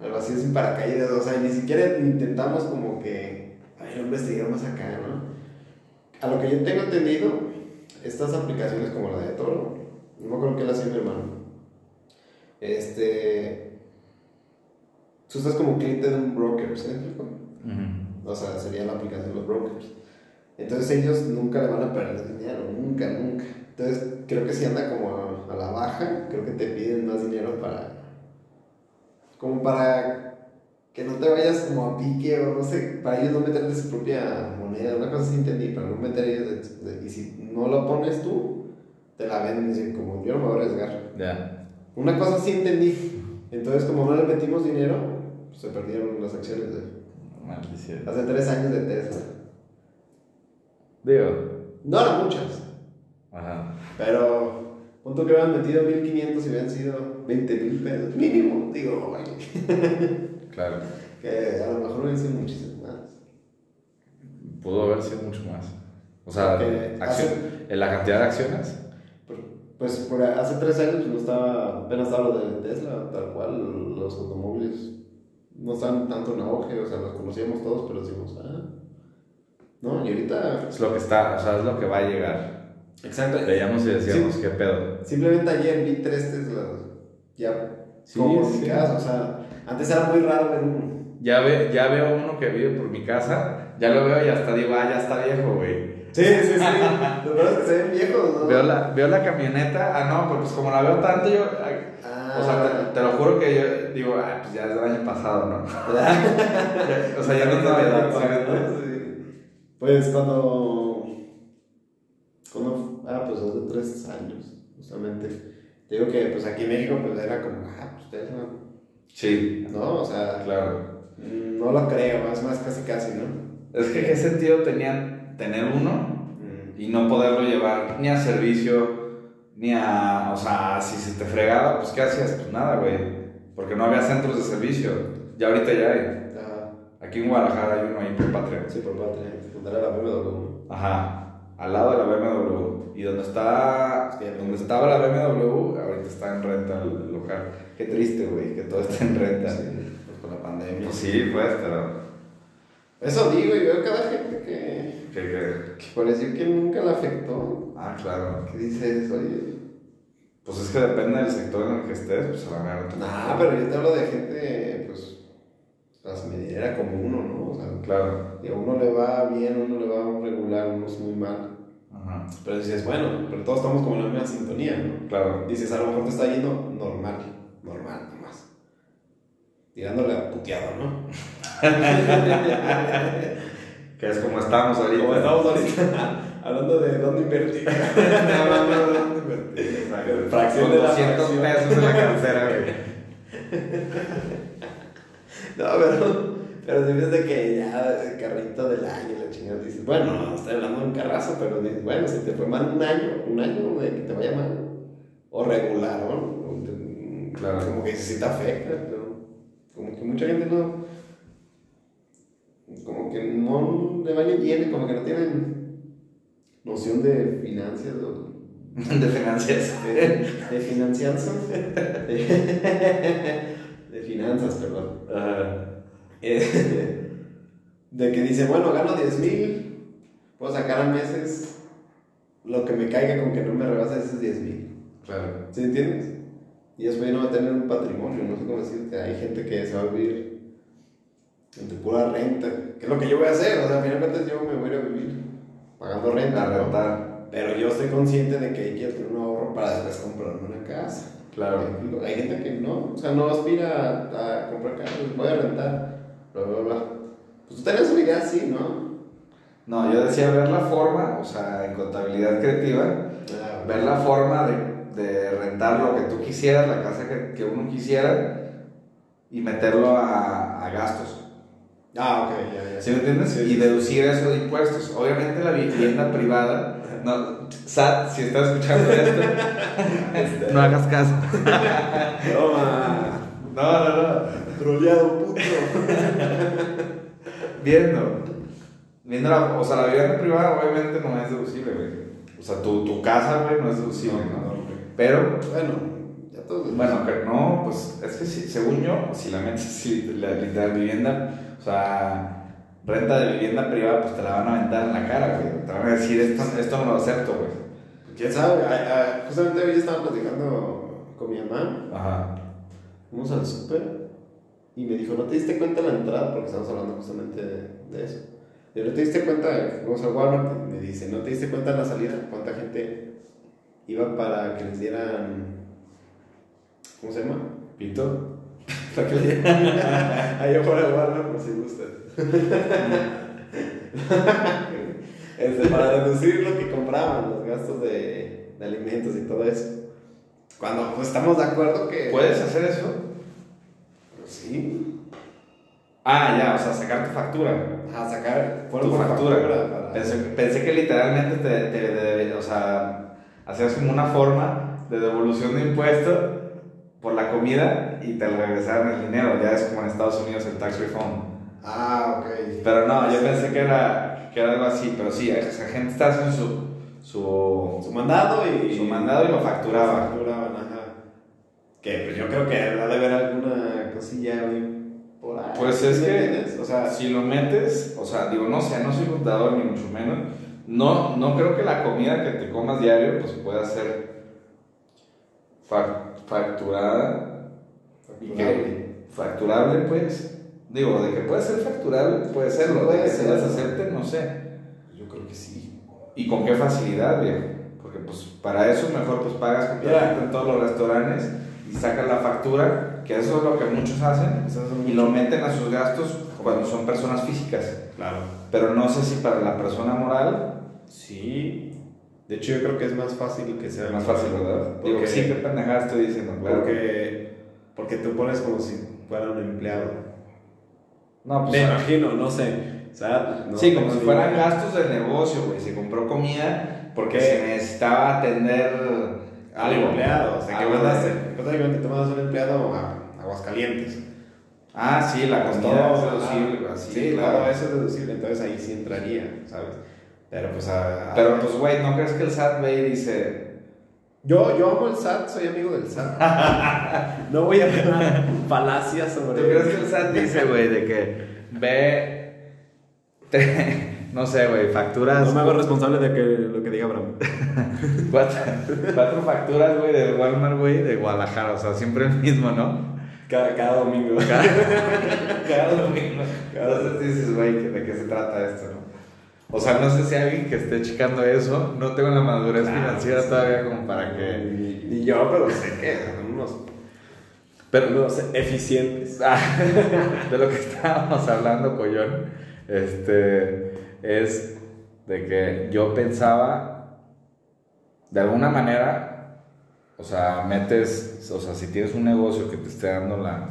al vacío sin paracaídas, o sea, ni siquiera intentamos como que, ay, investigar más acá, ¿no? A lo que yo tengo entendido, estas aplicaciones como la de Toro, no me acuerdo qué la hacía mi hermano, este, tú estás como cliente de un broker, ¿sí? explico? Ujú. O sea, sería la aplicación de los brokers. Entonces ellos nunca le van a perder dinero, nunca, nunca. Entonces creo que si anda como a, a la baja, creo que te piden más dinero para... Como para que no te vayas como a pique o no sé, para ellos no meterle su propia moneda, una cosa así entendí, para no meter ellos... de- de- y si no lo pones tú, te la venden y dicen como yo no me voy a arriesgar. Ya. Una cosa sí entendí. Entonces como no le metimos dinero, pues, se perdieron las acciones de... Maldición. Hace tres años de Tesla. Digo. No eran muchas, Ajá. pero punto que hubieran metido 1500 y hubieran sido 20 mil pesos mínimo. Digo, güey, [laughs] Claro. que a lo mejor hubieran sido muchísimas más. Pudo haber sido mucho más. O sea, Porque acción- en la cantidad de acciones. Pues por hace tres años pues, no estaba, apenas estaba lo de Tesla, tal cual, los automóviles no estaban tanto en auge, o sea, los conocíamos todos, pero decimos, ah, no, y ahorita. Es lo que está, o sea, es lo que va a llegar. Exacto. Veíamos y decíamos, qué pedo. Simplemente ayer vi tres Teslas, ya, Sí, como por sí. mi casa, o sea, antes era muy raro ver uno. Ya, ve, ya veo uno que vive por mi casa, ya lo veo y hasta digo, ah, ya está viejo, güey. Sí, sí, sí. Lo peor es que se ven viejos, ¿no? Veo la, veo la camioneta, ah, no, pero pues como la veo tanto, yo. Ah. O sea, te, te lo juro que yo digo, ah, pues ya es del año pasado, ¿no? [laughs] [laughs] o sea, ya no ¿sí me entiendes? Sí. Pues cuando. Ah, pues hace tres años, justamente. Te digo que, pues aquí en México, pues era como, ah, pues Tesla. Sí, No, o sea, claro. no lo creo, es más casi casi, ¿no? Es que qué sentido tenía tener uno y no poderlo llevar ni a servicio, ni a. O sea, si se te fregaba, pues ¿qué hacías? Pues nada, güey. Porque no había centros de servicio. Ya ahorita ya hay. Ajá. Aquí en Guadalajara hay uno ahí por Patria. Sí, por patria. Fundar a la BMW. Ajá. Al lado de la BMW. Y donde está. Donde estaba la BMW, ahorita está en renta el local. Qué triste, güey, que todo está en renta. Sí, pues con la pandemia. Pues sí, pues, pero. Eso digo, y veo cada gente que, Que, que- que pareció que nunca la afectó. Ah, claro. Que dices, oye. Pues es que depende del sector en el que estés, pues a la mierda. Nah, pero yo te hablo de gente, pues, mediera como uno, ¿no? O sea, Claro. a uno le va bien, a uno le va regular, a uno es muy mal. Ajá. Pero dices, bueno, pero todos estamos como en la misma sintonía, ¿no? Claro. Dices, a lo mejor te está yendo normal, normal nomás. Tirándole a puteado, ¿no? [laughs] Que es como estamos ahorita. Como estamos ahorita [laughs] hablando de dónde invertir. [laughs] Hablando de dónde invertir. Exacto. Fracción de la 200 fracción. pesos en la cartera, güey. [laughs] No, pero, pero debes de que ya el carrito del año, la chingada, dices, bueno, no, estoy hablando de un carrazo, pero dices, bueno, si te fue mal un año, un año de que te vaya mal, o regular, ¿no? Claro. Como que sí te afecta, pero como que mucha gente no, como que no le vaya bien, como que no tienen noción de finanzas o [laughs] De finanzas. de, de finanzas, de, [laughs] de finanzas, perdón. Ajá. [laughs] Eh, de que dice, bueno, gano 10 mil, puedo sacar a meses lo que me caiga con que no me rebasa esos 10 mil. Claro. ¿Sí entiendes? Y después no va a tener un patrimonio, no sé cómo decirte. Hay gente que se va a vivir en tu pura renta, que es lo que yo voy a hacer. O sea, finalmente yo me voy a ir a vivir pagando renta. ¿no? rentar. Pero yo estoy consciente de que quiero tener un ahorro para después comprarme una casa. Claro. Hay gente que no, o sea, no aspira a, a comprar carros, voy a rentar, bla, bla, bla. Pues tú tenías una idea así, ¿no? No, yo decía ver la forma, o sea, en contabilidad creativa, Ah, ver la forma de, de rentar lo que tú quisieras, la casa que, que uno quisiera, y meterlo a, a gastos. Ah, ok, ya, ya. ¿Sí me entiendes? Sí, y deducir eso de impuestos. Obviamente la vivienda privada, no, SAT, si estás escuchando esto, este, [laughs] no hagas caso. Toma. No, no, no. Troleado, puto. Viendo. Viendo la, o sea, la vivienda privada obviamente no es deducible, güey. O sea, tu, tu casa, güey, no es deducible, ¿no? Pero, Bueno, ya todos. bueno, que no, pues es que si, según yo, si la metes si la literal vivienda, o sea, renta de vivienda privada, pues te la van a aventar en la cara, güey. Te van a decir, esto, esto no lo acepto, güey. ¿Quién sabe? Ah, ah, justamente hoy estaba platicando con mi mamá. Ajá. Fuimos al súper y me dijo, ¿no te diste cuenta de la entrada? Porque estamos hablando justamente de, de eso. Y ¿no te diste cuenta? Fuimos al Walmart y me dice, ¿no te diste cuenta en la salida cuánta gente iba para que les dieran... ¿Cómo se llama? ¿Pito? Para que le. Allá [laughs] Walmart, por si gustan. [laughs] Este, para reducir lo que compraban, los gastos de, de alimentos y todo eso. Cuando pues, estamos de acuerdo que... ¿Puedes hacer eso? Pues sí. Ah, ya, o sea, sacar tu factura. A sacar tu factura. para- Pensé, pensé que literalmente te, te- te- o sea, hacías como una forma de devolución de impuesto por la comida y te regresaron el dinero. Ya es como en Estados Unidos el tax refund. Ah, ok. Pero no, yo pensé que era, que era algo así. Pero sí, esa gente está haciendo su, su, Su mandado y... su mandado y lo facturaba. Facturaban, ajá. Que pues yo creo que ha de haber alguna cosilla por ahí. Pues ¿sí es que? O sea, si lo metes, o sea, digo, no sé, no soy contador ni mucho menos. No, no creo que la comida que te comas diario pues pueda ser fa- facturada y que facturable pues. Digo, de que puede ser facturable, puede serlo, puede de que se las acepten, no sé. yo creo que sí. ¿Y con qué facilidad, viejo? Porque pues para eso mejor pues pagas completamente en todos los restaurantes y sacas la factura, que eso es lo que muchos hacen, y lo meten a sus gastos cuando son personas físicas. Claro. Pero no sé si para la persona moral Sí. De hecho, yo creo que es más fácil que sea más fácil, ¿verdad? Porque, Digo, sí, qué pendejada estoy diciendo, claro. porque, porque tú pones como si fuera un empleado. No, pues, Me ah, imagino, no sé. O sea, no sí, como si fueran gastos del negocio, güey. Se compró comida porque se necesitaba atender Al algo. empleado. O sea, que de- Prácticamente te mandas un empleado a Aguascalientes. Ah, sí, la comida todo, es deducible, ajá. así, Sí, claro. todo eso es deducible. Entonces ahí sí entraría, ¿sabes? Pero pues a. a- Pero pues, güey, ¿no crees que el SAT ve y dice, Yo, yo amo el SAT, soy amigo del SAT. [laughs] no voy a dar falacias sobre ¿Tú crees que el SAT dice, güey, de que ve, te- [laughs] no sé, güey, facturas, No me hago responsable de que, lo que diga Abraham. [laughs] cuatro, cuatro facturas, güey, de Walmart, güey, de Guadalajara, o sea, siempre el mismo, ¿no? Cada, cada domingo. Cada domingo. Entonces dices, güey, ¿de qué se trata esto, no? O sea, no sé si alguien que esté checando eso, no tengo la madurez Claro, financiera sí. todavía como para que... Ni, ni yo, pero sé que unos, Pero unos eficientes. [laughs] De lo que estábamos hablando, Collón, este, es de que yo pensaba, de alguna manera, o sea, metes, o sea, si tienes un negocio que te esté dando la,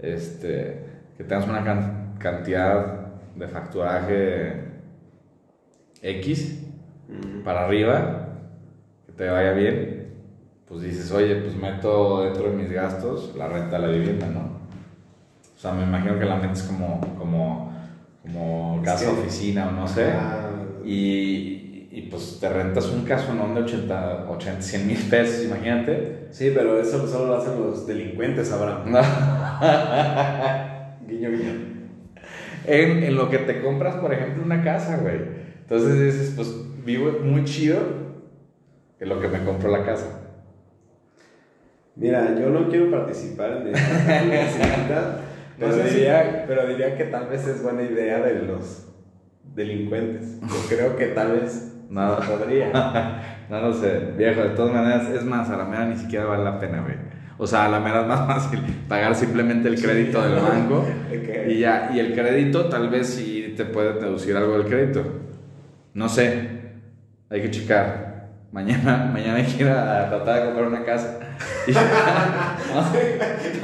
este, que tengas una can- cantidad de facturaje X para arriba, que te vaya bien, pues dices, oye, pues meto dentro de mis gastos la renta de la vivienda, ¿no? O sea, me imagino que la metes como, como, como casa que- oficina o no sé. Ah, Y, y pues te rentas un casonón de 80, 80 100 mil pesos, imagínate. Sí, pero eso solo lo hacen los delincuentes, Abraham. [laughs] No. Guiño, guiño. en, en lo que te compras, por ejemplo, una casa, güey. Entonces dices, pues vivo muy chido en lo que me compro la casa. Mira, yo no quiero participar en esta [laughs] No pero, si- diría, pero diría que tal vez es buena idea de los delincuentes. Yo creo que tal vez No, Podría. [laughs] no lo sé, viejo, de todas maneras, es más, a la mera ni siquiera vale la pena, güey. O sea, a la mera es más [laughs] fácil pagar simplemente el crédito del banco y ya, y el crédito tal vez sí te puede deducir algo del crédito. No sé, hay que checar. Mañana, [laughs] mañana hay que ir a tratar de comprar una casa. [laughs]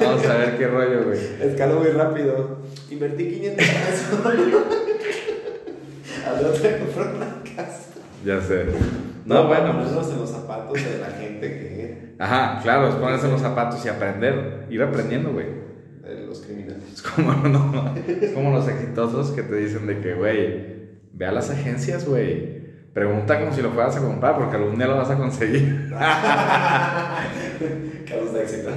Vamos a ver qué rollo, güey. Escaló muy rápido. Invertí 500 pesos. [laughs] Al otro comprar una casa. Ya sé. No, bueno, Ponernos en los zapatos de la gente que. Ajá, claro, es ponerse en los zapatos y aprender, ir aprendiendo, güey. de los criminales. Es como, no, es como los exitosos que te dicen de que, güey, ve a las agencias, güey. Pregunta como si lo fueras a comprar porque algún día lo vas a conseguir. [laughs] Casos de éxito.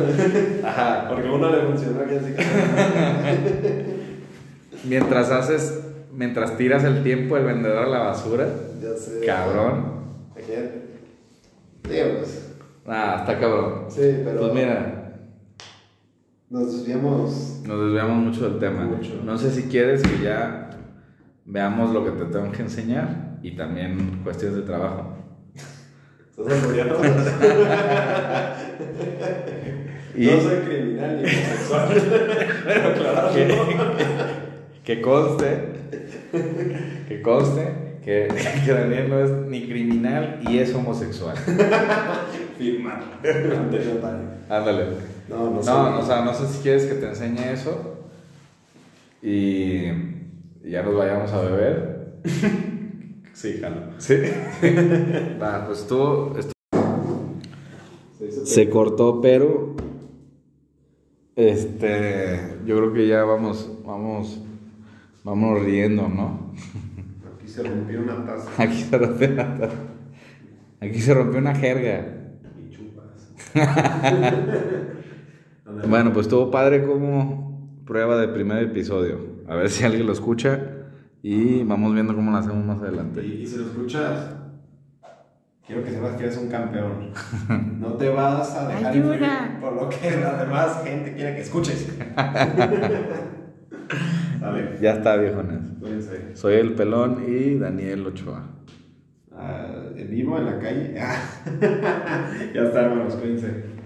Ajá. Porque a uno le funcionó que así. [laughs] Mientras haces, mientras tiras el tiempo del vendedor a la basura, Ya sé. cabrón. Pues. Ah, está cabrón. Sí, pero. Pues mira, Nos desviamos. nos desviamos mucho del tema. Mucho. No sé si quieres que ya veamos lo que te tengo que enseñar y también cuestiones de trabajo. ¿Estás? Y- No soy criminal ni homosexual. Pero claro, que, no. que conste, que conste que, que Daniel no es ni criminal y es homosexual. Firma. Ándale. No, no sé. No, o sea, no sé si quieres que te enseñe eso y, y ya nos vayamos a beber. [laughs] Sí, jalo. Sí. [laughs] Va, pues tú. esto- Se cortó, pero. Este. Yo creo que ya vamos. Vamos. Vamos riendo, ¿no? Aquí se rompió una taza. Aquí se rompió una. Aquí se rompió una jerga. Y chupas. [laughs] Bueno, pues estuvo padre como prueba de primer episodio. A ver si alguien lo escucha y vamos viendo cómo lo hacemos más adelante. Y, y si lo escuchas, quiero que sepas que eres un campeón. No te vas a dejar influir por lo que la demás gente quiere que escuches. [laughs] Vale, Ya está, viejones. cuídense. Soy el pelón y Daniel Ochoa. En vivo, en la calle. [laughs] ya está, hermanos, cuídense.